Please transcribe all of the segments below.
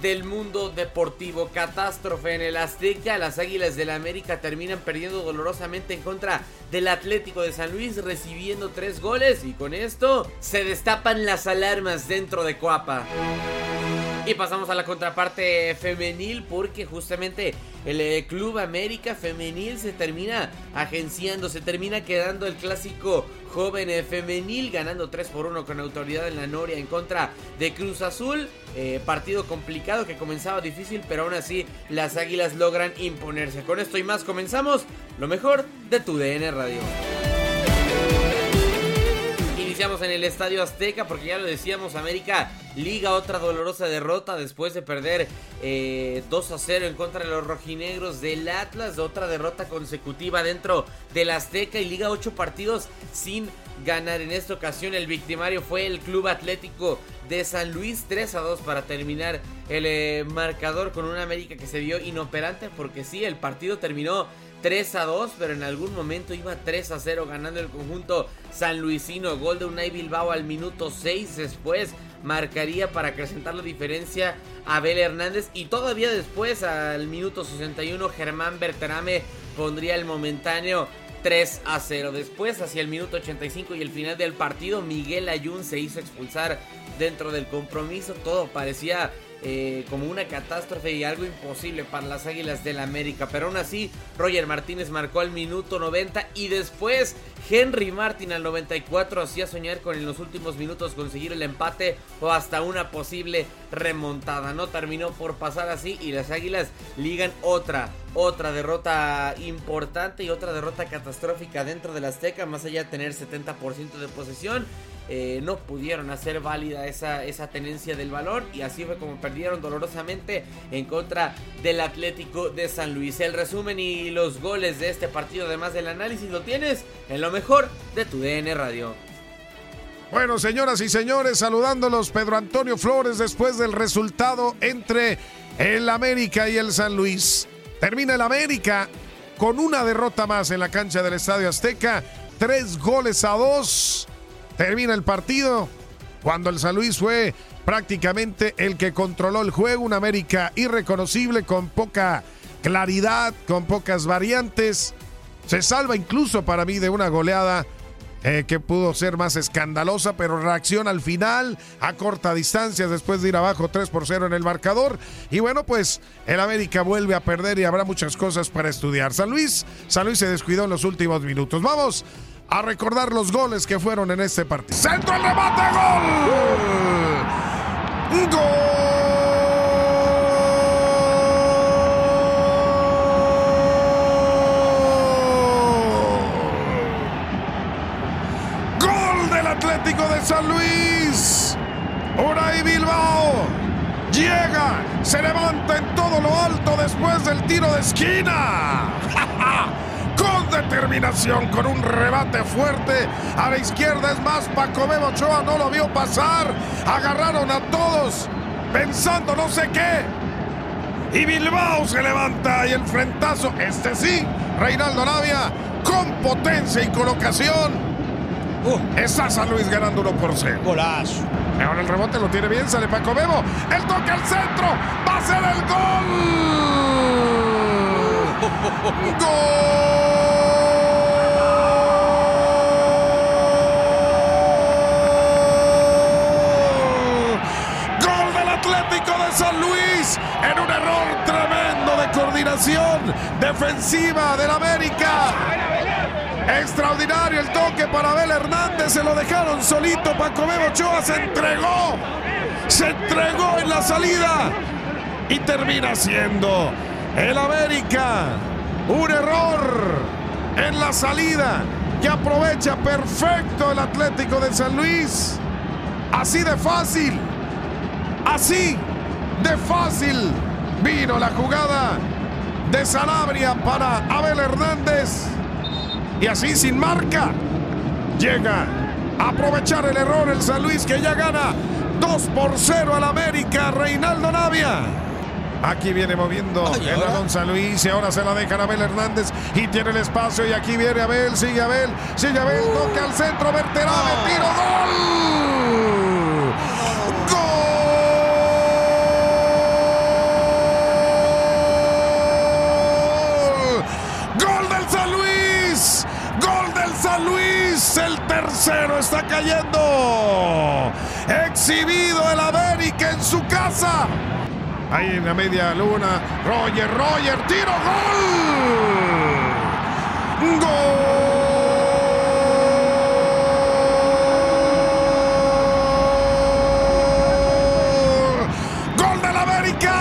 del mundo deportivo. Catástrofe en el Azteca, las Águilas del la América terminan perdiendo dolorosamente en contra del Atlético de San Luis, recibiendo tres goles y con esto se destapan las alarmas dentro de Coapa. Y pasamos a la contraparte femenil porque justamente el eh, Club América Femenil se termina agenciando, se termina quedando el clásico joven eh, femenil ganando 3 por 1 con autoridad en la Noria en contra de Cruz Azul. Eh, partido complicado que comenzaba difícil pero aún así las Águilas logran imponerse. Con esto y más comenzamos lo mejor de tu DN Radio. Iniciamos en el Estadio Azteca porque ya lo decíamos, América liga otra dolorosa derrota después de perder eh, 2 a 0 en contra de los rojinegros del Atlas, otra derrota consecutiva dentro del Azteca y liga 8 partidos sin ganar. En esta ocasión el victimario fue el Club Atlético de San Luis 3 a 2 para terminar el eh, marcador con una América que se vio inoperante porque sí, el partido terminó 3 a 2, pero en algún momento iba 3 a 0 ganando el conjunto sanluisino. Gol de Unai Bilbao al minuto 6 después marcaría para acrecentar la diferencia Abel Hernández y todavía después al minuto 61 Germán Berterame pondría el momentáneo 3 a 0. Después, hacia el minuto 85 y el final del partido, Miguel Ayun se hizo expulsar dentro del compromiso. Todo parecía eh, como una catástrofe y algo imposible para las Águilas del América. Pero aún así, Roger Martínez marcó al minuto 90 y después Henry Martin al 94 hacía soñar con en los últimos minutos conseguir el empate o hasta una posible remontada. No terminó por pasar así y las Águilas ligan otra, otra derrota importante y otra derrota catastrófica dentro del Azteca, más allá de tener 70% de posesión. Eh, no pudieron hacer válida esa, esa tenencia del balón y así fue como perdieron dolorosamente en contra del Atlético de San Luis. El resumen y los goles de este partido, además del análisis, lo tienes en lo mejor de tu DN Radio. Bueno, señoras y señores, saludándolos Pedro Antonio Flores después del resultado entre el América y el San Luis. Termina el América con una derrota más en la cancha del Estadio Azteca, tres goles a dos. Termina el partido cuando el San Luis fue prácticamente el que controló el juego, un América irreconocible con poca claridad, con pocas variantes. Se salva incluso para mí de una goleada eh, que pudo ser más escandalosa, pero reacciona al final a corta distancia después de ir abajo 3 por 0 en el marcador. Y bueno, pues el América vuelve a perder y habrá muchas cosas para estudiar. San Luis, San Luis se descuidó en los últimos minutos. Vamos a recordar los goles que fueron en este partido. Centro el remate, gol. Gol. Atlético de San Luis. Uray Bilbao llega, se levanta en todo lo alto después del tiro de esquina. Determinación, con un rebate fuerte. A la izquierda es más, Paco Bebo Ochoa no lo vio pasar. Agarraron a todos pensando no sé qué. Y Bilbao se levanta y el frentazo, este sí, Reinaldo Navia, con potencia y colocación Uh, está San Luis ganando 1 por 0. Golazo. Ahora el rebote lo tiene bien, sale Paco Bebo. El toque al centro. Va a ser el gol. ¡Gol! ¡Gol del Atlético de San Luis! En un error tremendo de coordinación defensiva del América. Extraordinario el toque para Abel Hernández. Se lo dejaron solito. Paco Bebo se entregó. Se entregó en la salida. Y termina siendo el América. Un error en la salida. Que aprovecha perfecto el Atlético de San Luis. Así de fácil. Así de fácil. Vino la jugada de Sanabria para Abel Hernández. Y así sin marca. Llega a aprovechar el error el San Luis que ya gana 2 por 0 al América. Reinaldo Navia. Aquí viene moviendo el balón San Luis y ahora se la deja Abel Hernández y tiene el espacio y aquí viene Abel, sigue Abel, sigue Abel, toca al centro, Berterame, tiro, gol. Tercero está cayendo. Exhibido el América en su casa. Ahí en la media luna, Roger, Roger, tiro, gol. Gol. Gol del América.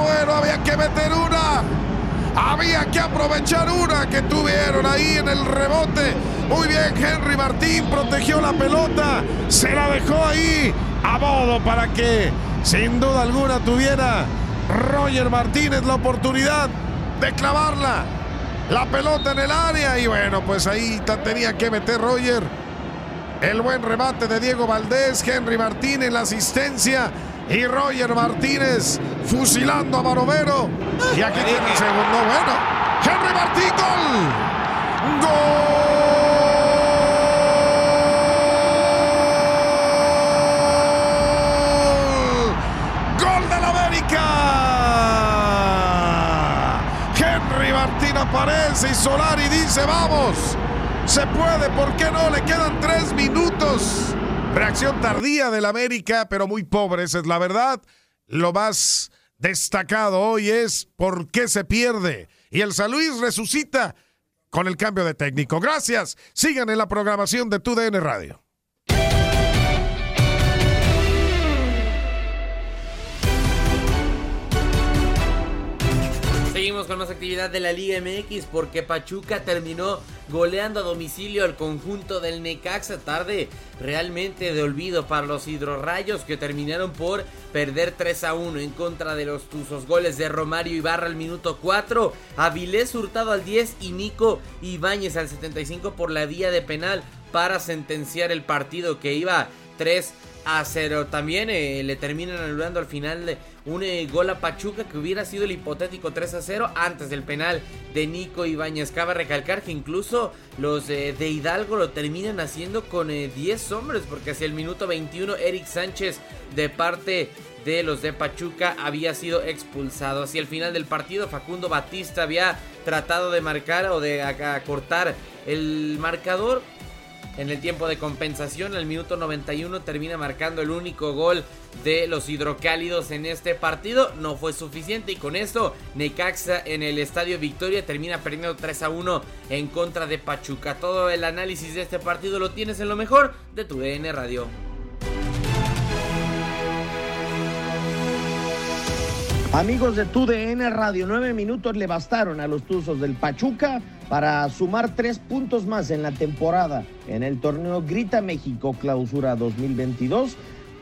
Bueno, había que meter una. Había que aprovechar una que tuvieron ahí en el rebote muy bien, Henry Martín protegió la pelota, se la dejó ahí a modo para que sin duda alguna tuviera Roger Martínez la oportunidad de clavarla. La pelota en el área y bueno, pues ahí tenía que meter Roger. El buen remate de Diego Valdés, Henry Martínez la asistencia y Roger Martínez fusilando a Barovero. Y aquí tiene el segundo. Bueno, Henry Martín, gol. Gol. Aparece y Solari dice, vamos, se puede, ¿por qué no? Le quedan tres minutos. Reacción tardía del América, pero muy pobre, esa es la verdad. Lo más destacado hoy es por qué se pierde. Y el San Luis resucita con el cambio de técnico. Gracias. Sigan en la programación de TUDN Radio. Seguimos con más actividad de la Liga MX porque Pachuca terminó goleando a domicilio al conjunto del Necaxa. Tarde realmente de olvido para los hidrorrayos que terminaron por perder 3 a 1 en contra de los Tuzos. Goles de Romario Ibarra al minuto 4, Avilés Hurtado al 10 y Nico Ibáñez al 75 por la vía de penal para sentenciar el partido que iba 3 a 0. También eh, le terminan anulando al final un eh, gol a Pachuca que hubiera sido el hipotético 3 a 0 antes del penal de Nico Ibáñez. Cabe recalcar que incluso los eh, de Hidalgo lo terminan haciendo con 10 hombres porque hacia el minuto 21 Eric Sánchez de parte de los de Pachuca había sido expulsado. Hacia el final del partido Facundo Batista había tratado de marcar o de acortar el marcador en el tiempo de compensación, al minuto 91 termina marcando el único gol de los hidrocálidos en este partido. No fue suficiente y con esto Necaxa en el Estadio Victoria termina perdiendo 3 a 1 en contra de Pachuca. Todo el análisis de este partido lo tienes en lo mejor de tu DN Radio. Amigos de TUDN Radio, nueve minutos le bastaron a los Tuzos del Pachuca para sumar tres puntos más en la temporada en el torneo Grita México Clausura 2022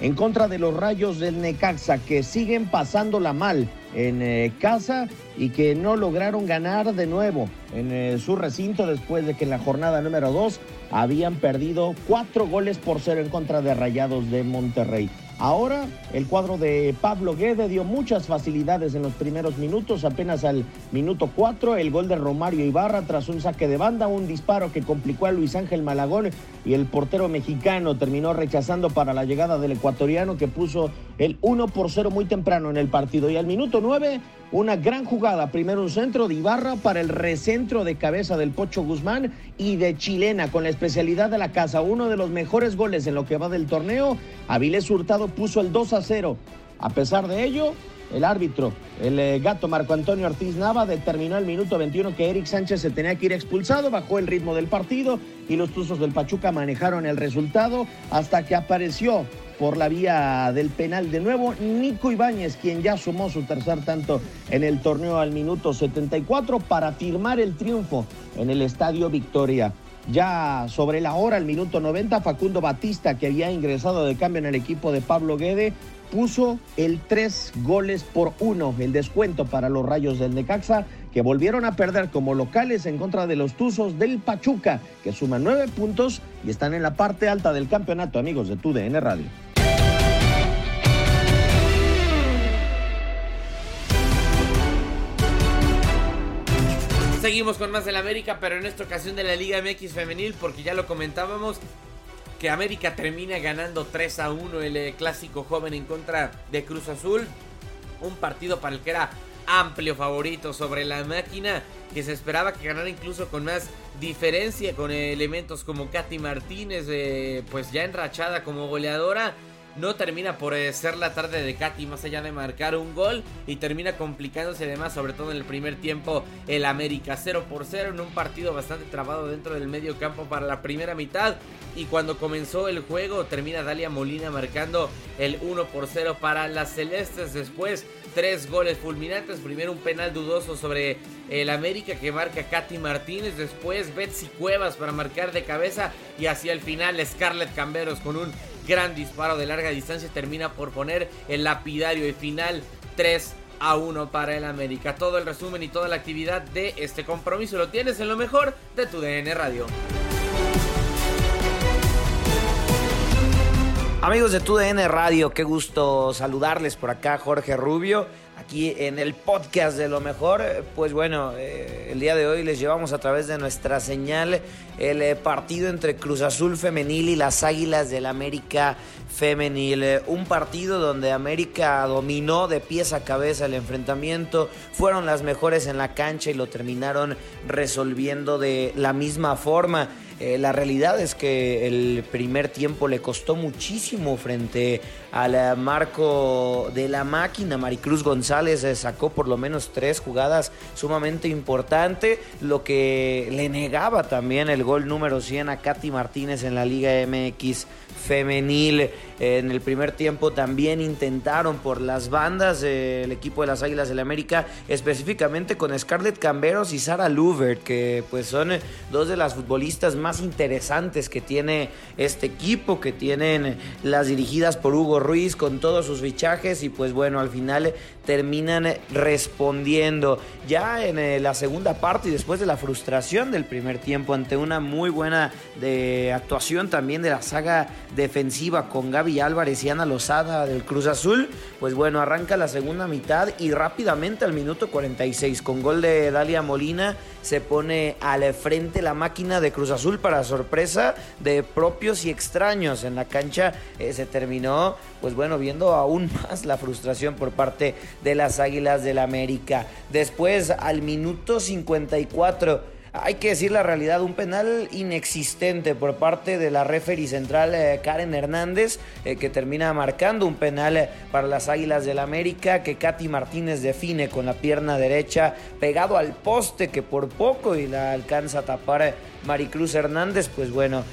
en contra de los Rayos del Necaxa que siguen pasándola mal en eh, casa y que no lograron ganar de nuevo en eh, su recinto después de que en la jornada número dos habían perdido cuatro goles por cero en contra de Rayados de Monterrey. Ahora el cuadro de Pablo Guede dio muchas facilidades en los primeros minutos, apenas al minuto 4 el gol de Romario Ibarra tras un saque de banda, un disparo que complicó a Luis Ángel Malagón y el portero mexicano terminó rechazando para la llegada del ecuatoriano que puso el 1 por 0 muy temprano en el partido. Y al minuto 9 una gran jugada, primero un centro de Ibarra para el recentro de cabeza del Pocho Guzmán y de Chilena con la especialidad de la casa, uno de los mejores goles en lo que va del torneo. Avilés Hurtado puso el 2 a 0. A pesar de ello, el árbitro, el eh, gato Marco Antonio Ortiz Nava, determinó al minuto 21 que Eric Sánchez se tenía que ir expulsado, bajó el ritmo del partido y los Tuzos del Pachuca manejaron el resultado hasta que apareció por la vía del penal de nuevo. Nico Ibáñez, quien ya sumó su tercer tanto en el torneo al minuto 74 para firmar el triunfo en el Estadio Victoria. Ya sobre la hora, al minuto 90, Facundo Batista, que había ingresado de cambio en el equipo de Pablo Guede, puso el tres goles por uno, el descuento para los Rayos del Necaxa, que volvieron a perder como locales en contra de los Tuzos del Pachuca, que suman nueve puntos y están en la parte alta del campeonato, amigos de TUDN Radio. Seguimos con más del América, pero en esta ocasión de la Liga MX femenil, porque ya lo comentábamos, que América termina ganando 3 a 1 el eh, clásico joven en contra de Cruz Azul. Un partido para el que era amplio favorito sobre la máquina, que se esperaba que ganara incluso con más diferencia, con elementos como Katy Martínez, eh, pues ya enrachada como goleadora no termina por eh, ser la tarde de Katy más allá de marcar un gol y termina complicándose además sobre todo en el primer tiempo el América 0 por 0 en un partido bastante trabado dentro del medio campo para la primera mitad. Y cuando comenzó el juego termina Dalia Molina marcando el 1 por 0 para las Celestes. Después tres goles fulminantes. Primero un penal dudoso sobre el América que marca Katy Martínez. Después Betsy Cuevas para marcar de cabeza. Y hacia el final Scarlett Camberos con un gran disparo de larga distancia termina por poner el lapidario y final 3 a 1 para el América. Todo el resumen y toda la actividad de este compromiso lo tienes en lo mejor de tu DN Radio. Amigos de tu DN Radio, qué gusto saludarles por acá, Jorge Rubio aquí en el podcast de lo mejor. Pues bueno, eh, el día de hoy les llevamos a través de nuestra señal el eh, partido entre Cruz Azul Femenil y las Águilas del América Femenil. Eh, un partido donde América dominó de pies a cabeza el enfrentamiento, fueron las mejores en la cancha y lo terminaron resolviendo de la misma forma. Eh, la realidad es que el primer tiempo le costó muchísimo frente al marco de la máquina. Maricruz González eh, sacó por lo menos tres jugadas sumamente importantes, lo que le negaba también el gol número 100 a Katy Martínez en la Liga MX femenil. En el primer tiempo también intentaron por las bandas el equipo de las Águilas del la América, específicamente con Scarlett Camberos y Sara Luvert, que pues son dos de las futbolistas más interesantes que tiene este equipo, que tienen las dirigidas por Hugo Ruiz con todos sus fichajes y pues bueno, al final terminan respondiendo. Ya en eh, la segunda parte y después de la frustración del primer tiempo ante una muy buena actuación también de la saga defensiva con Gaby Álvarez y Ana Lozada del Cruz Azul, pues bueno, arranca la segunda mitad y rápidamente al minuto 46 con gol de Dalia Molina se pone al frente la máquina de Cruz Azul para sorpresa de propios y extraños en la cancha eh, se terminó pues bueno viendo aún más la frustración por parte de las Águilas del la América. Después al minuto 54 hay que decir la realidad, un penal inexistente por parte de la referee central eh, Karen Hernández, eh, que termina marcando un penal eh, para las Águilas del América, que Katy Martínez define con la pierna derecha pegado al poste que por poco y la alcanza a tapar Maricruz Hernández, pues bueno,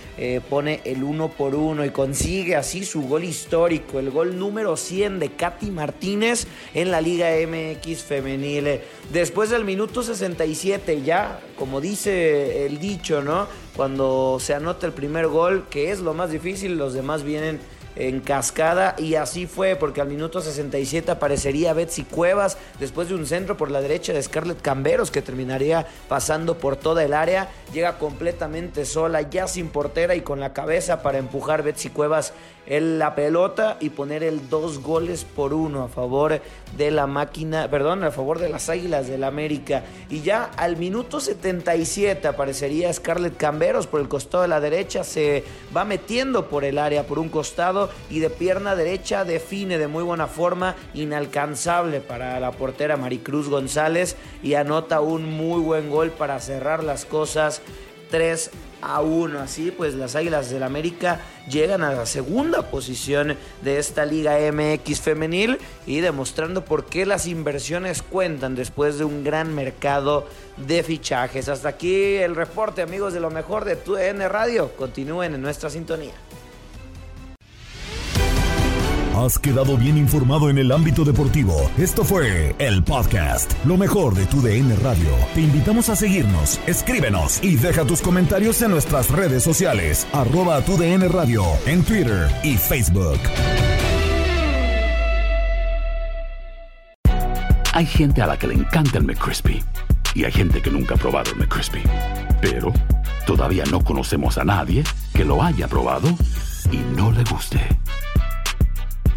pone el uno por uno y consigue así su gol histórico, el gol número 100 de Katy Martínez en la Liga MX femenil. Después del minuto 67 ya, como dice el dicho, ¿no? Cuando se anota el primer gol, que es lo más difícil, los demás vienen en cascada y así fue porque al minuto 67 aparecería Betsy Cuevas después de un centro por la derecha de Scarlett Camberos que terminaría pasando por toda el área, llega completamente sola, ya sin portera y con la cabeza para empujar Betsy Cuevas en la pelota y poner el dos goles por uno a favor de la máquina, perdón, a favor de las Águilas del América. Y ya al minuto 77 aparecería Scarlett Camberos por el costado de la derecha, se va metiendo por el área por un costado y de pierna derecha define de muy buena forma, inalcanzable para la portera Maricruz González y anota un muy buen gol para cerrar las cosas 3 a 1. Así pues las Águilas del América llegan a la segunda posición de esta Liga MX femenil y demostrando por qué las inversiones cuentan después de un gran mercado de fichajes. Hasta aquí el reporte amigos de lo mejor de tu N Radio. Continúen en nuestra sintonía. Has quedado bien informado en el ámbito deportivo. Esto fue el podcast, lo mejor de tu DN Radio. Te invitamos a seguirnos, escríbenos y deja tus comentarios en nuestras redes sociales, arroba tu DN Radio, en Twitter y Facebook. Hay gente a la que le encanta el McCrispy y hay gente que nunca ha probado el McCrispy. Pero todavía no conocemos a nadie que lo haya probado y no le guste.